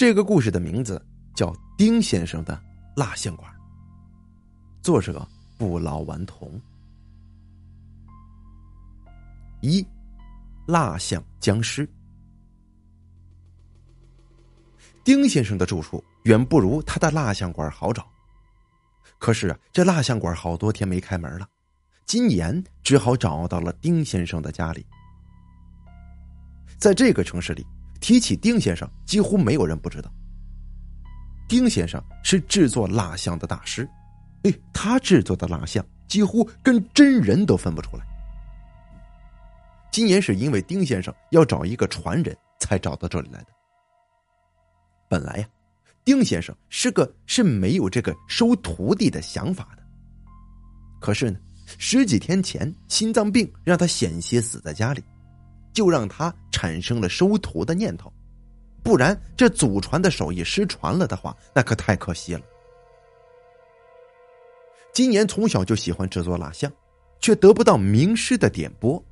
这个故事的名字叫《丁先生的蜡像馆》，作者不老顽童。一，蜡像僵尸。丁先生的住处远不如他的蜡像馆好找，可是，这蜡像馆好多天没开门了，金岩只好找到了丁先生的家里。在这个城市里，提起丁先生，几乎没有人不知道。丁先生是制作蜡像的大师，哎，他制作的蜡像几乎跟真人都分不出来。金岩是因为丁先生要找一个传人才找到这里来的。本来呀，丁先生是个是没有这个收徒弟的想法的。可是呢，十几天前心脏病让他险些死在家里。就让他产生了收徒的念头，不然这祖传的手艺失传了的话，那可太可惜了。今年从小就喜欢制作蜡像，却得不到名师的点拨。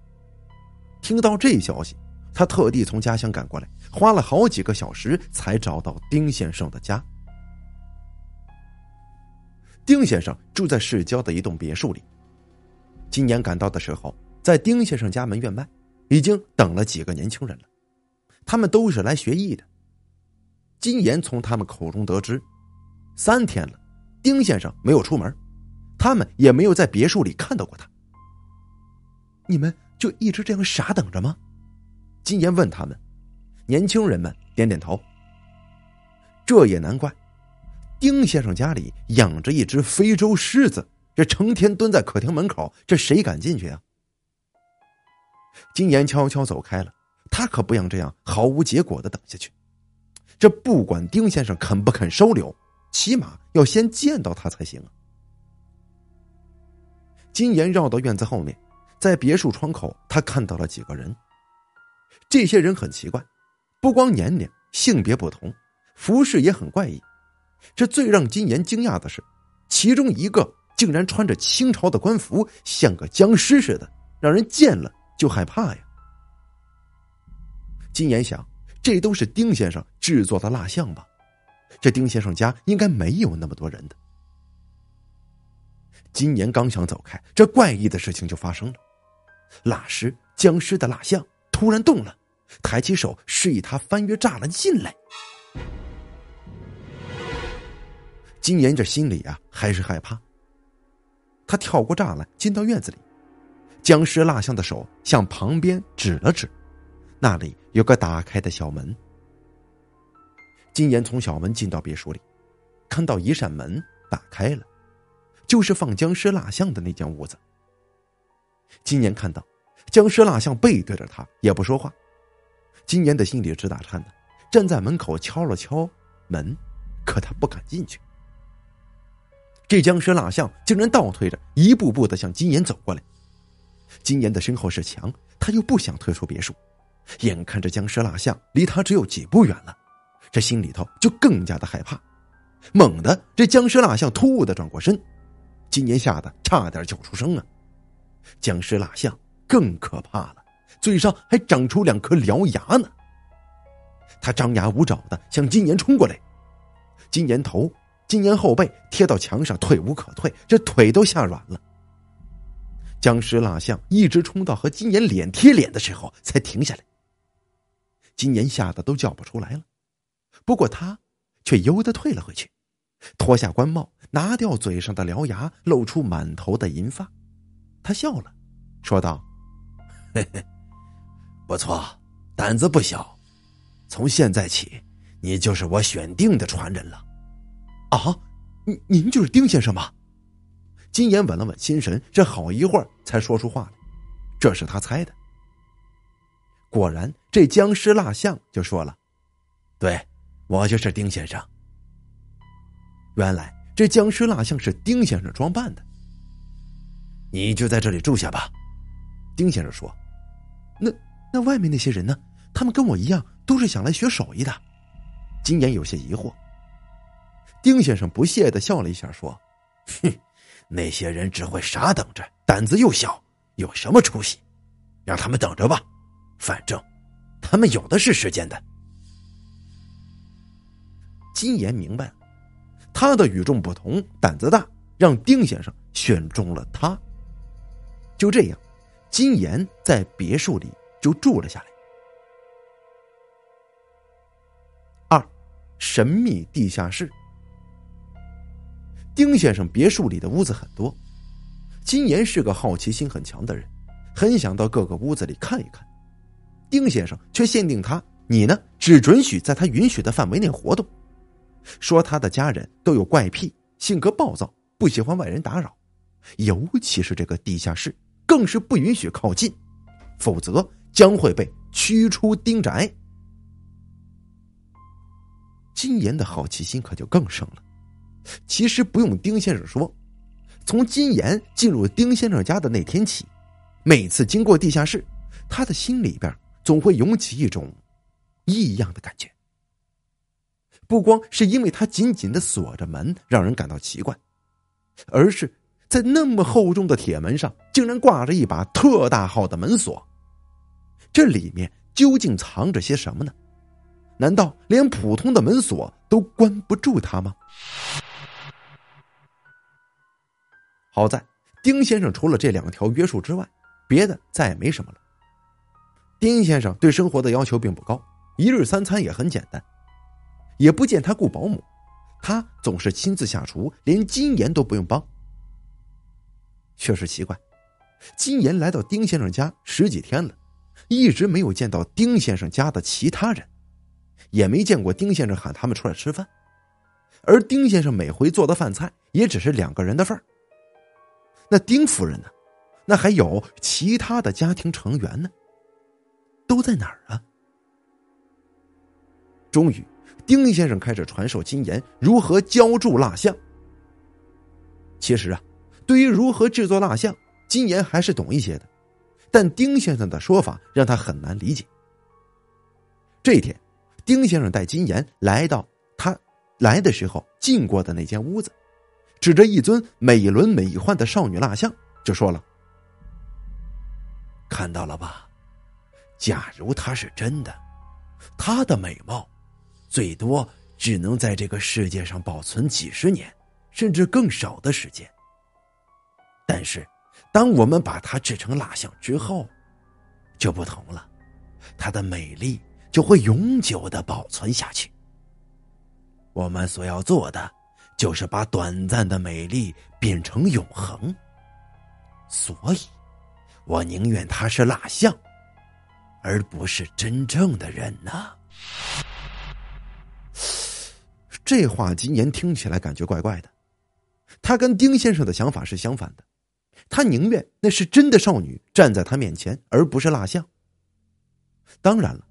听到这消息，他特地从家乡赶过来，花了好几个小时才找到丁先生的家。丁先生住在市郊的一栋别墅里。今年赶到的时候，在丁先生家门院外。已经等了几个年轻人了，他们都是来学艺的。金岩从他们口中得知，三天了，丁先生没有出门，他们也没有在别墅里看到过他。你们就一直这样傻等着吗？金岩问他们，年轻人们点点头。这也难怪，丁先生家里养着一只非洲狮子，这成天蹲在客厅门口，这谁敢进去啊？金岩悄悄走开了，他可不想这样毫无结果的等下去。这不管丁先生肯不肯收留，起码要先见到他才行啊。金岩绕到院子后面，在别墅窗口，他看到了几个人。这些人很奇怪，不光年龄、性别不同，服饰也很怪异。这最让金岩惊讶的是，其中一个竟然穿着清朝的官服，像个僵尸似的，让人见了。就害怕呀！金岩想，这都是丁先生制作的蜡像吧？这丁先生家应该没有那么多人的。金岩刚想走开，这怪异的事情就发生了：蜡师僵尸的蜡像突然动了，抬起手示意他翻越栅栏进来。金岩这心里啊，还是害怕。他跳过栅栏，进到院子里。僵尸蜡像的手向旁边指了指，那里有个打开的小门。金岩从小门进到别墅里，看到一扇门打开了，就是放僵尸蜡像的那间屋子。金岩看到僵尸蜡像背对着他，也不说话。金岩的心里直打颤呢，站在门口敲了敲门，可他不敢进去。这僵尸蜡像竟然倒退着，一步步的向金岩走过来。金岩的身后是墙，他又不想退出别墅，眼看着僵尸蜡像离他只有几步远了，这心里头就更加的害怕。猛地，这僵尸蜡像突兀的转过身，金岩吓得差点叫出声啊！僵尸蜡像更可怕了，嘴上还长出两颗獠牙呢。他张牙舞爪的向金岩冲过来，金岩头、金岩后背贴到墙上，退无可退，这腿都吓软了。僵尸蜡像一直冲到和金岩脸贴脸的时候才停下来。金岩吓得都叫不出来了，不过他却悠的退了回去，脱下官帽，拿掉嘴上的獠牙，露出满头的银发。他笑了，说道：“嘿嘿，不错，胆子不小。从现在起，你就是我选定的传人了。”啊，您您就是丁先生吗？金岩稳了稳心神，这好一会儿才说出话来。这是他猜的。果然，这僵尸蜡像就说了：“对，我就是丁先生。”原来，这僵尸蜡像是丁先生装扮的。你就在这里住下吧，丁先生说。那那外面那些人呢？他们跟我一样，都是想来学手艺的。金岩有些疑惑。丁先生不屑的笑了一下，说：“哼。”那些人只会傻等着，胆子又小，有什么出息？让他们等着吧，反正他们有的是时间的。金岩明白了，他的与众不同、胆子大，让丁先生选中了他。就这样，金岩在别墅里就住了下来。二，神秘地下室。丁先生别墅里的屋子很多，金岩是个好奇心很强的人，很想到各个屋子里看一看。丁先生却限定他：“你呢，只准许在他允许的范围内活动。”说他的家人都有怪癖，性格暴躁，不喜欢外人打扰，尤其是这个地下室，更是不允许靠近，否则将会被驱出丁宅。金岩的好奇心可就更盛了。其实不用丁先生说，从金岩进入丁先生家的那天起，每次经过地下室，他的心里边总会涌起一种异样的感觉。不光是因为他紧紧的锁着门让人感到奇怪，而是在那么厚重的铁门上竟然挂着一把特大号的门锁，这里面究竟藏着些什么呢？难道连普通的门锁都关不住他吗？好在丁先生除了这两条约束之外，别的再也没什么了。丁先生对生活的要求并不高，一日三餐也很简单，也不见他雇保姆，他总是亲自下厨，连金岩都不用帮。确实奇怪，金岩来到丁先生家十几天了，一直没有见到丁先生家的其他人，也没见过丁先生喊他们出来吃饭，而丁先生每回做的饭菜也只是两个人的份儿。那丁夫人呢？那还有其他的家庭成员呢？都在哪儿啊？终于，丁先生开始传授金岩如何浇铸蜡像。其实啊，对于如何制作蜡像，金岩还是懂一些的，但丁先生的说法让他很难理解。这一天，丁先生带金岩来到他来的时候进过的那间屋子。指着一尊美轮美奂的少女蜡像，就说了：“看到了吧？假如她是真的，她的美貌，最多只能在这个世界上保存几十年，甚至更少的时间。但是，当我们把它制成蜡像之后，就不同了，她的美丽就会永久的保存下去。我们所要做的。”就是把短暂的美丽变成永恒，所以，我宁愿他是蜡像，而不是真正的人呐。这话金岩听起来感觉怪怪的，他跟丁先生的想法是相反的，他宁愿那是真的少女站在他面前，而不是蜡像。当然了，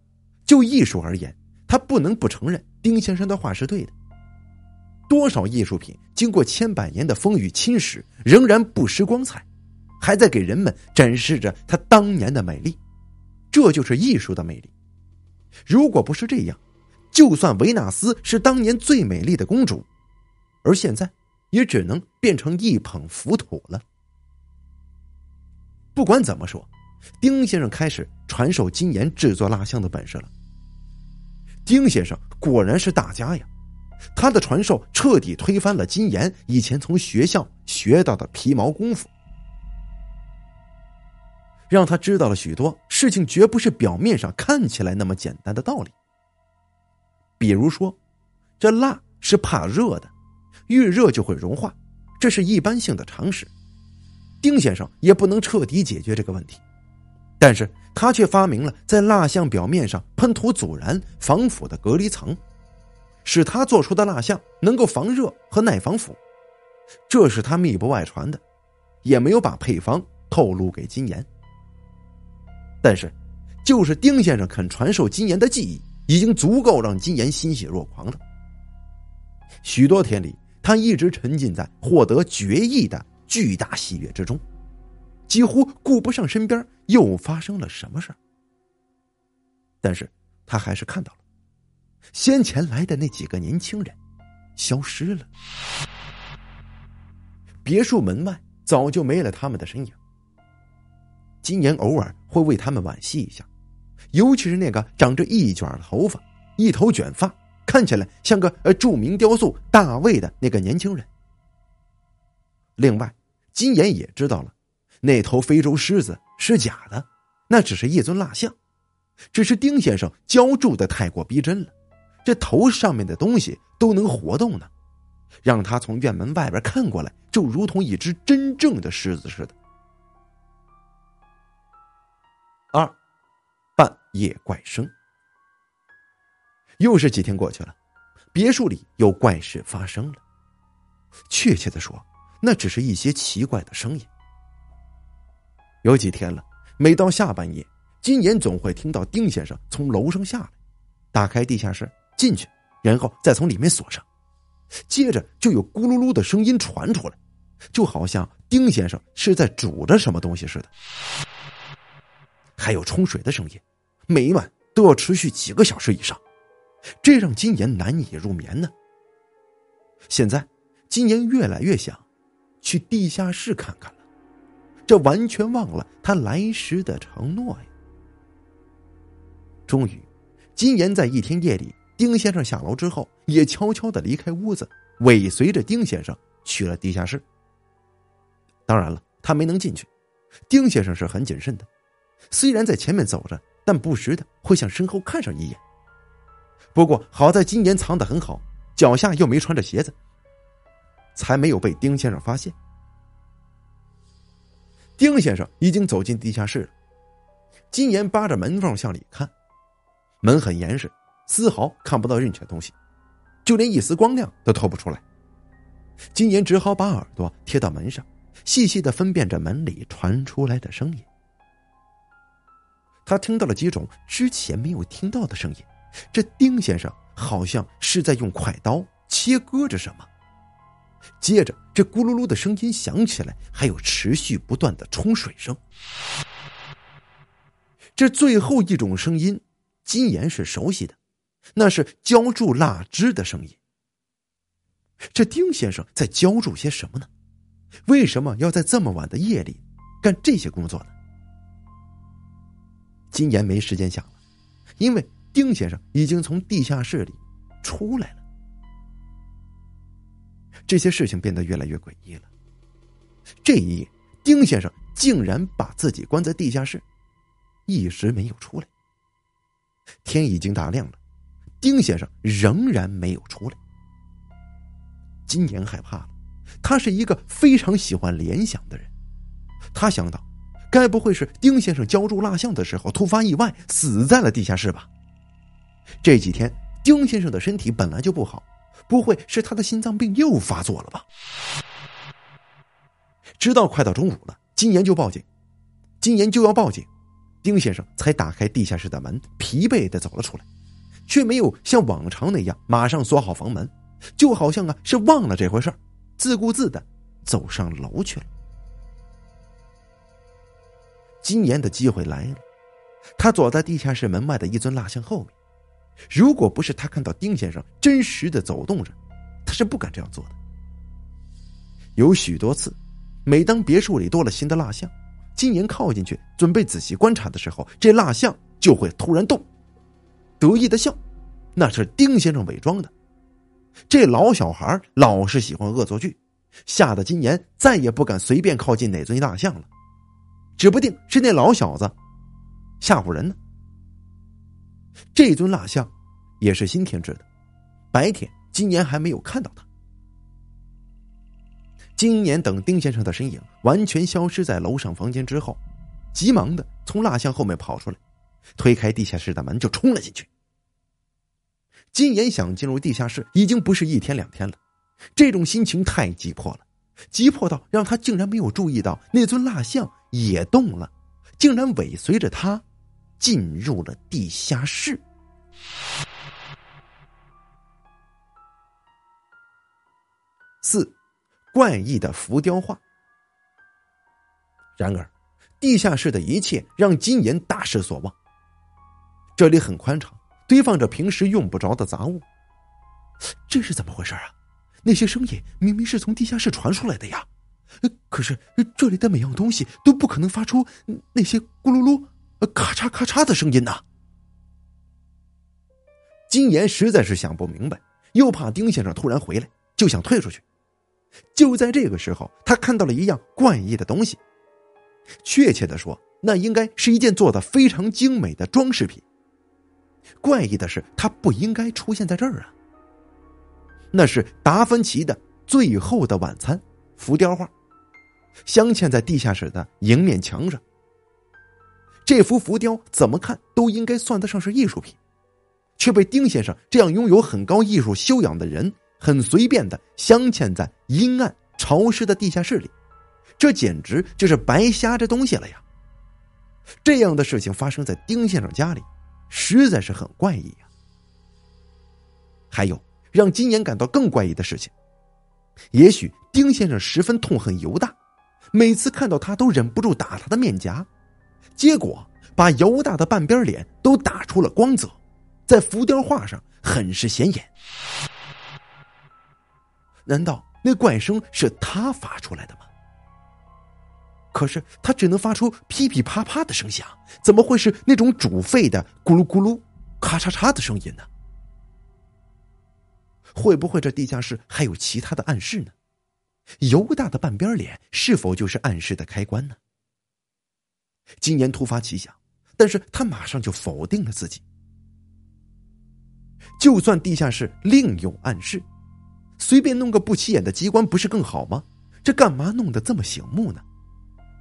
就艺术而言，他不能不承认丁先生的话是对的。多少艺术品经过千百年的风雨侵蚀，仍然不失光彩，还在给人们展示着它当年的美丽。这就是艺术的魅力。如果不是这样，就算维纳斯是当年最美丽的公主，而现在也只能变成一捧浮土了。不管怎么说，丁先生开始传授金岩制作蜡像的本事了。丁先生果然是大家呀！他的传授彻底推翻了金岩以前从学校学到的皮毛功夫，让他知道了许多事情绝不是表面上看起来那么简单的道理。比如说，这蜡是怕热的，遇热就会融化，这是一般性的常识。丁先生也不能彻底解决这个问题，但是他却发明了在蜡像表面上喷涂阻燃防腐的隔离层。使他做出的蜡像能够防热和耐防腐，这是他密不外传的，也没有把配方透露给金岩。但是，就是丁先生肯传授金岩的技艺，已经足够让金岩欣喜若狂了。许多天里，他一直沉浸在获得绝艺的巨大喜悦之中，几乎顾不上身边又发生了什么事但是他还是看到了。先前来的那几个年轻人，消失了。别墅门外早就没了他们的身影。金岩偶尔会为他们惋惜一下，尤其是那个长着一卷头发、一头卷发、看起来像个呃著名雕塑大卫的那个年轻人。另外，金岩也知道了，那头非洲狮子是假的，那只是一尊蜡像，只是丁先生浇筑的太过逼真了，这头上面的东西都能活动呢，让他从院门外边看过来，就如同一只真正的狮子似的。二，半夜怪声。又是几天过去了，别墅里有怪事发生了。确切的说，那只是一些奇怪的声音。有几天了，每到下半夜，金岩总会听到丁先生从楼上下来，打开地下室进去，然后再从里面锁上，接着就有咕噜噜的声音传出来，就好像丁先生是在煮着什么东西似的。还有冲水的声音，每晚都要持续几个小时以上。这让金岩难以入眠呢。现在，金岩越来越想去地下室看看了，这完全忘了他来时的承诺呀。终于，金岩在一天夜里，丁先生下楼之后，也悄悄的离开屋子，尾随着丁先生去了地下室。当然了，他没能进去。丁先生是很谨慎的，虽然在前面走着，但不时的会向身后看上一眼。不过好在金岩藏得很好，脚下又没穿着鞋子，才没有被丁先生发现。丁先生已经走进地下室了，金岩扒着门缝向里看，门很严实，丝毫看不到任何东西，就连一丝光亮都透不出来。金岩只好把耳朵贴到门上，细细的分辨着门里传出来的声音。他听到了几种之前没有听到的声音。这丁先生好像是在用快刀切割着什么。接着，这咕噜噜的声音响起来，还有持续不断的冲水声。这最后一种声音，金岩是熟悉的，那是浇筑蜡汁的声音。这丁先生在浇筑些什么呢？为什么要在这么晚的夜里干这些工作呢？金岩没时间想了，因为。丁先生已经从地下室里出来了。这些事情变得越来越诡异了。这一夜，丁先生竟然把自己关在地下室，一时没有出来。天已经大亮了，丁先生仍然没有出来。金岩害怕了，他是一个非常喜欢联想的人。他想到，该不会是丁先生浇筑蜡像的时候突发意外死在了地下室吧？这几天，丁先生的身体本来就不好，不会是他的心脏病又发作了吧？直到快到中午了，金岩就报警，金岩就要报警，丁先生才打开地下室的门，疲惫的走了出来，却没有像往常那样马上锁好房门，就好像啊是忘了这回事儿自顾自的走上楼去了。金岩的机会来了，他躲在地下室门外的一尊蜡像后面。如果不是他看到丁先生真实的走动着，他是不敢这样做的。有许多次，每当别墅里多了新的蜡像，金岩靠进去准备仔细观察的时候，这蜡像就会突然动，得意的笑，那是丁先生伪装的。这老小孩老是喜欢恶作剧，吓得金岩再也不敢随便靠近哪尊蜡像了，指不定是那老小子吓唬人呢。这尊蜡像也是新添置的，白天今年还没有看到他。今年等丁先生的身影完全消失在楼上房间之后，急忙的从蜡像后面跑出来，推开地下室的门就冲了进去。金岩想进入地下室已经不是一天两天了，这种心情太急迫了，急迫到让他竟然没有注意到那尊蜡像也动了，竟然尾随着他。进入了地下室。四，怪异的浮雕画。然而，地下室的一切让金岩大失所望。这里很宽敞，堆放着平时用不着的杂物。这是怎么回事啊？那些声音明明是从地下室传出来的呀，可是这里的每样东西都不可能发出那些咕噜噜。咔嚓咔嚓的声音呐！金岩实在是想不明白，又怕丁先生突然回来，就想退出去。就在这个时候，他看到了一样怪异的东西。确切的说，那应该是一件做的非常精美的装饰品。怪异的是，他不应该出现在这儿啊。那是达芬奇的《最后的晚餐》浮雕画，镶嵌在地下室的迎面墙上。这幅浮雕怎么看都应该算得上是艺术品，却被丁先生这样拥有很高艺术修养的人很随便的镶嵌在阴暗潮湿的地下室里。这简直就是白瞎这东西了呀！这样的事情发生在丁先生家里，实在是很怪异呀。还有让金岩感到更怪异的事情，也许丁先生十分痛恨犹大，每次看到他都忍不住打他的面颊，结果把犹大的半边脸都打出了光泽，在浮雕画上很是显眼。难道那怪声是他发出来的吗？可是他只能发出噼噼啪啪的声响，怎么会是那种煮沸的咕噜咕噜、咔嚓嚓的声音呢？会不会这地下室还有其他的暗示呢？犹大的半边脸是否就是暗示的开关呢？今年突发奇想，但是他马上就否定了自己。就算地下室另有暗示，随便弄个不起眼的机关不是更好吗？这干嘛弄得这么醒目呢？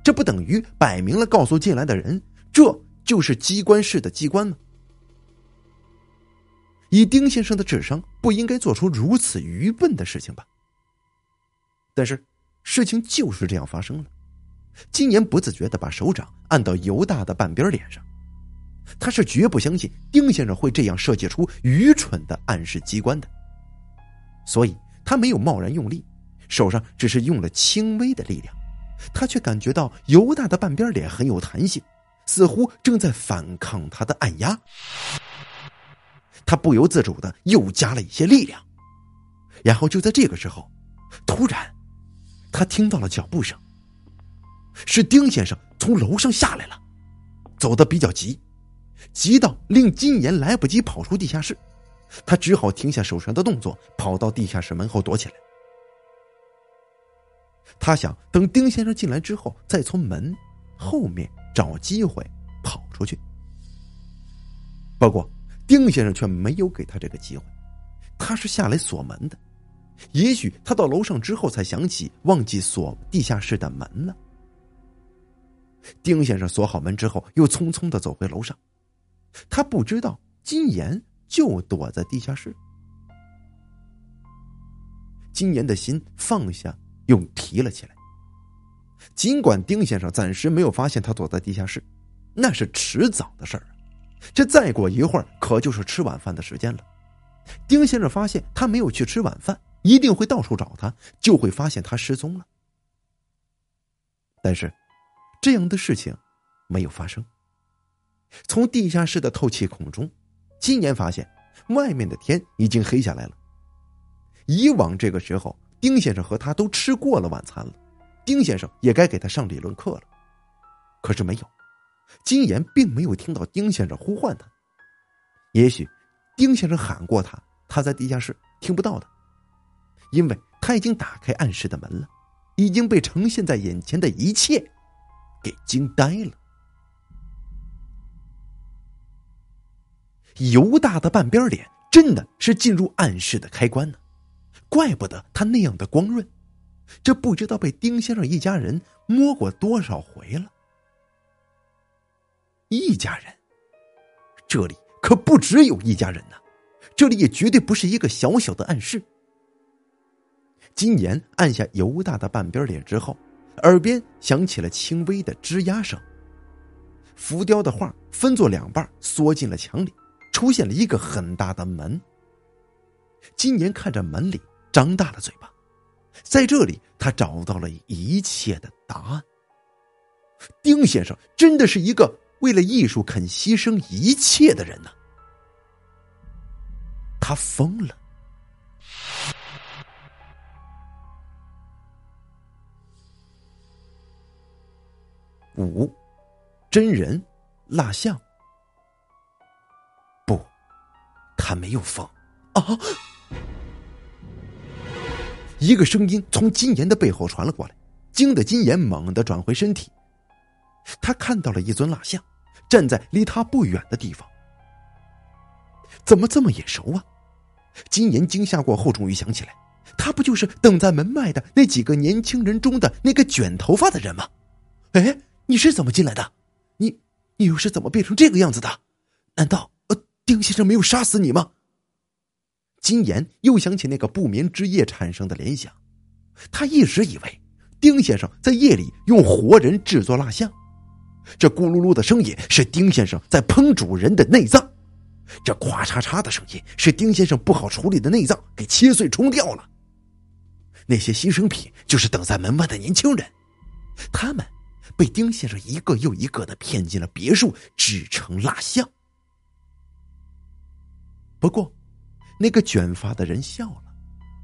这不等于摆明了告诉进来的人，这就是机关室的机关吗？以丁先生的智商，不应该做出如此愚笨的事情吧？但是事情就是这样发生了。金岩不自觉的把手掌按到犹大的半边脸上，他是绝不相信丁先生会这样设计出愚蠢的暗示机关的，所以他没有贸然用力，手上只是用了轻微的力量。他却感觉到犹大的半边脸很有弹性，似乎正在反抗他的按压。他不由自主的又加了一些力量，然后就在这个时候，突然，他听到了脚步声。是丁先生从楼上下来了，走得比较急，急到令金岩来不及跑出地下室，他只好停下手上的动作，跑到地下室门后躲起来。他想等丁先生进来之后，再从门后面找机会跑出去。不过，丁先生却没有给他这个机会，他是下来锁门的。也许他到楼上之后才想起忘记锁地下室的门了。丁先生锁好门之后，又匆匆的走回楼上。他不知道金岩就躲在地下室。金岩的心放下。又提了起来。尽管丁先生暂时没有发现他躲在地下室，那是迟早的事儿。这再过一会儿，可就是吃晚饭的时间了。丁先生发现他没有去吃晚饭，一定会到处找他，就会发现他失踪了。但是，这样的事情没有发生。从地下室的透气孔中，金岩发现外面的天已经黑下来了。以往这个时候。丁先生和他都吃过了晚餐了，丁先生也该给他上理论课了。可是没有，金岩并没有听到丁先生呼唤他。也许，丁先生喊过他，他在地下室听不到的，因为他已经打开暗室的门了，已经被呈现在眼前的一切给惊呆了。犹大的半边脸真的是进入暗室的开关呢。怪不得他那样的光润，这不知道被丁先生一家人摸过多少回了。一家人，这里可不只有一家人呢，这里也绝对不是一个小小的暗室。金岩按下犹大的半边脸之后，耳边响起了轻微的吱呀声。浮雕的画分作两半，缩进了墙里，出现了一个很大的门。金岩看着门里。张大了嘴巴，在这里，他找到了一切的答案。丁先生真的是一个为了艺术肯牺牲一切的人呢。他疯了。五，真人蜡像。不，他没有疯啊！一个声音从金岩的背后传了过来，惊得金岩猛地转回身体。他看到了一尊蜡像，站在离他不远的地方。怎么这么眼熟啊？金岩惊吓过后，终于想起来，他不就是等在门外的那几个年轻人中的那个卷头发的人吗？哎，你是怎么进来的？你你又是怎么变成这个样子的？难道呃，丁先生没有杀死你吗？金岩又想起那个不眠之夜产生的联想，他一直以为丁先生在夜里用活人制作蜡像，这咕噜噜的声音是丁先生在烹煮人的内脏，这咵嚓嚓的声音是丁先生不好处理的内脏给切碎冲掉了。那些牺牲品就是等在门外的年轻人，他们被丁先生一个又一个的骗进了别墅，制成蜡像。不过。那个卷发的人笑了，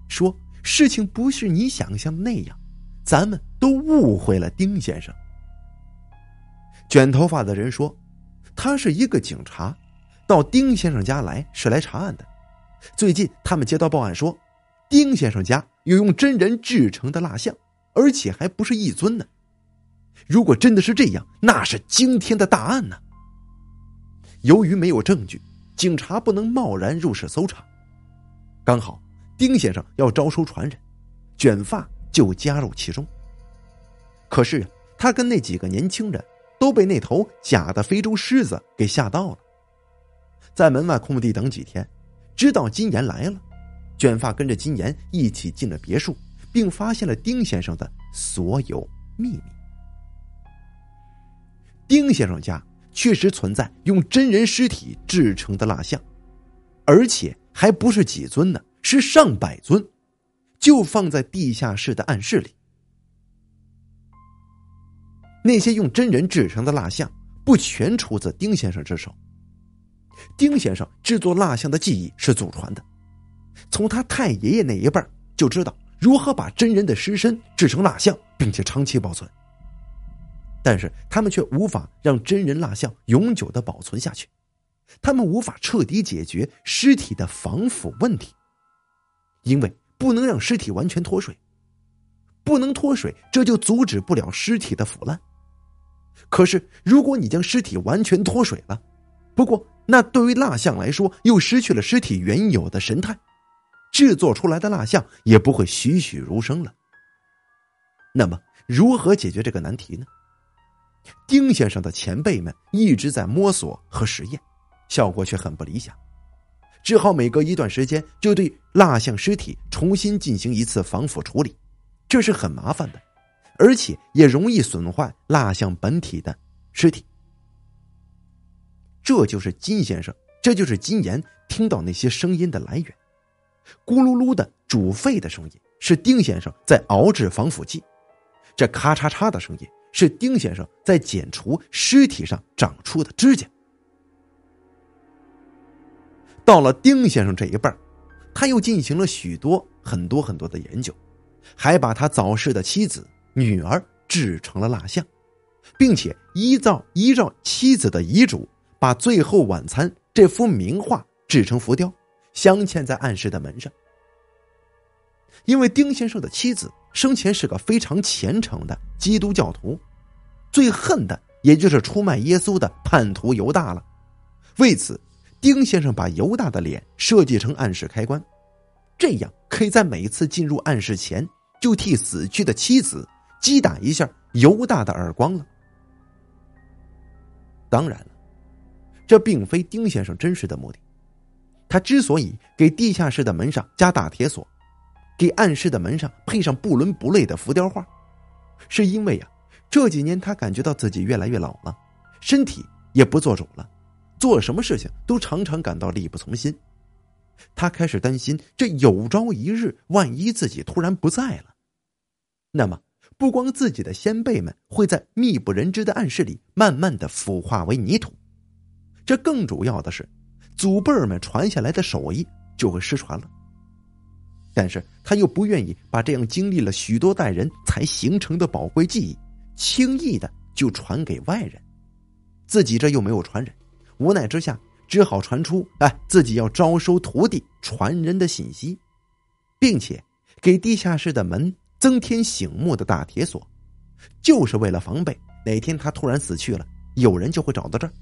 说：“事情不是你想象的那样，咱们都误会了丁先生。”卷头发的人说：“他是一个警察，到丁先生家来是来查案的。最近他们接到报案说，丁先生家有用真人制成的蜡像，而且还不是一尊呢。如果真的是这样，那是惊天的大案呢。由于没有证据，警察不能贸然入室搜查。”刚好，丁先生要招收传人，卷发就加入其中。可是他跟那几个年轻人都被那头假的非洲狮子给吓到了，在门外空地等几天，知道金岩来了，卷发跟着金岩一起进了别墅，并发现了丁先生的所有秘密。丁先生家确实存在用真人尸体制成的蜡像，而且。还不是几尊呢，是上百尊，就放在地下室的暗室里。那些用真人制成的蜡像，不全出自丁先生之手。丁先生制作蜡像的技艺是祖传的，从他太爷爷那一辈就知道如何把真人的尸身制成蜡像，并且长期保存。但是他们却无法让真人蜡像永久的保存下去。他们无法彻底解决尸体的防腐问题，因为不能让尸体完全脱水，不能脱水，这就阻止不了尸体的腐烂。可是，如果你将尸体完全脱水了，不过那对于蜡像来说又失去了尸体原有的神态，制作出来的蜡像也不会栩栩如生了。那么，如何解决这个难题呢？丁先生的前辈们一直在摸索和实验。效果却很不理想，只好每隔一段时间就对蜡像尸体重新进行一次防腐处理，这是很麻烦的，而且也容易损坏蜡像本体的尸体。这就是金先生，这就是金岩听到那些声音的来源，咕噜噜的煮沸的声音是丁先生在熬制防腐剂，这咔嚓嚓的声音是丁先生在剪除尸体上长出的指甲。到了丁先生这一辈儿，他又进行了许多很多很多的研究，还把他早逝的妻子、女儿制成了蜡像，并且依照依照妻子的遗嘱，把《最后晚餐》这幅名画制成浮雕，镶嵌在暗室的门上。因为丁先生的妻子生前是个非常虔诚的基督教徒，最恨的也就是出卖耶稣的叛徒犹大了，为此。丁先生把犹大的脸设计成暗室开关，这样可以在每次进入暗室前就替死去的妻子击打一下犹大的耳光了。当然了，这并非丁先生真实的目的。他之所以给地下室的门上加大铁锁，给暗室的门上配上不伦不类的浮雕画，是因为呀，这几年他感觉到自己越来越老了，身体也不做主了。做什么事情都常常感到力不从心，他开始担心，这有朝一日，万一自己突然不在了，那么不光自己的先辈们会在密不人知的暗室里慢慢的腐化为泥土，这更主要的是，祖辈们传下来的手艺就会失传了。但是他又不愿意把这样经历了许多代人才形成的宝贵技艺，轻易的就传给外人，自己这又没有传人。无奈之下，只好传出哎自己要招收徒弟传人的信息，并且给地下室的门增添醒目的大铁锁，就是为了防备哪天他突然死去了，有人就会找到这儿，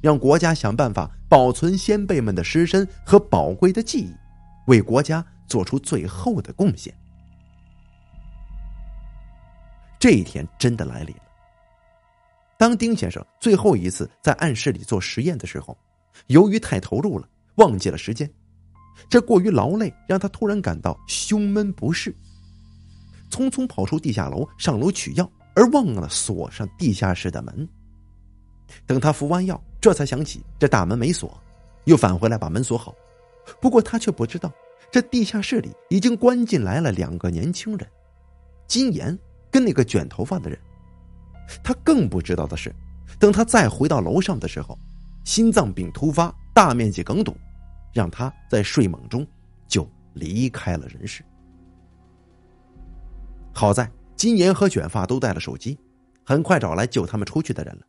让国家想办法保存先辈们的尸身和宝贵的记忆，为国家做出最后的贡献。这一天真的来临了。当丁先生最后一次在暗室里做实验的时候，由于太投入了，忘记了时间。这过于劳累，让他突然感到胸闷不适，匆匆跑出地下楼，上楼取药，而忘了锁上地下室的门。等他服完药，这才想起这大门没锁，又返回来把门锁好。不过他却不知道，这地下室里已经关进来了两个年轻人，金岩。跟那个卷头发的人，他更不知道的是，等他再回到楼上的时候，心脏病突发，大面积梗堵，让他在睡梦中就离开了人世。好在金岩和卷发都带了手机，很快找来救他们出去的人了。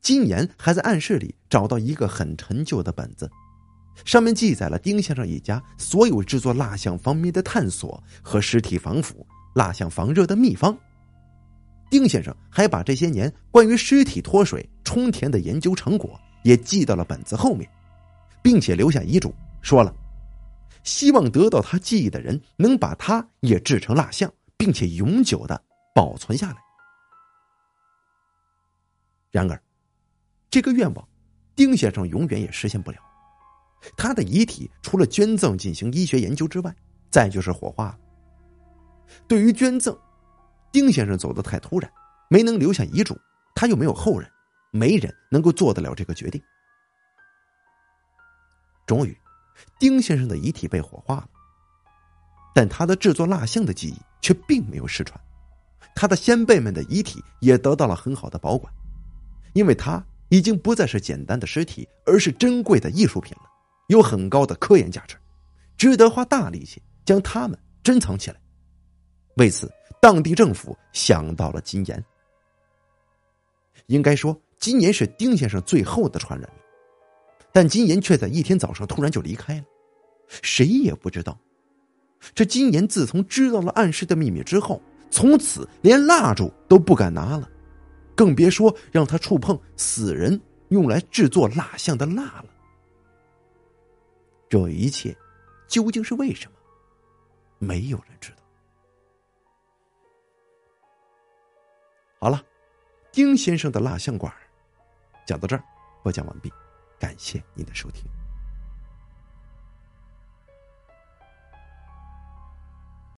金岩还在暗室里找到一个很陈旧的本子，上面记载了丁先生一家所有制作蜡像方面的探索和尸体防腐。蜡像防热的秘方。丁先生还把这些年关于尸体脱水充填的研究成果也记到了本子后面，并且留下遗嘱，说了，希望得到他记忆的人能把它也制成蜡像，并且永久的保存下来。然而，这个愿望，丁先生永远也实现不了。他的遗体除了捐赠进行医学研究之外，再就是火化了。对于捐赠，丁先生走得太突然，没能留下遗嘱，他又没有后人，没人能够做得了这个决定。终于，丁先生的遗体被火化了，但他的制作蜡像的技艺却并没有失传，他的先辈们的遗体也得到了很好的保管，因为他已经不再是简单的尸体，而是珍贵的艺术品了，有很高的科研价值，值得花大力气将它们珍藏起来。为此，当地政府想到了金岩。应该说，金岩是丁先生最后的传人，但金岩却在一天早上突然就离开了，谁也不知道。这金岩自从知道了暗室的秘密之后，从此连蜡烛都不敢拿了，更别说让他触碰死人用来制作蜡像的蜡了。这一切究竟是为什么？没有人知。好了，丁先生的蜡像馆讲到这儿，播讲完毕，感谢您的收听。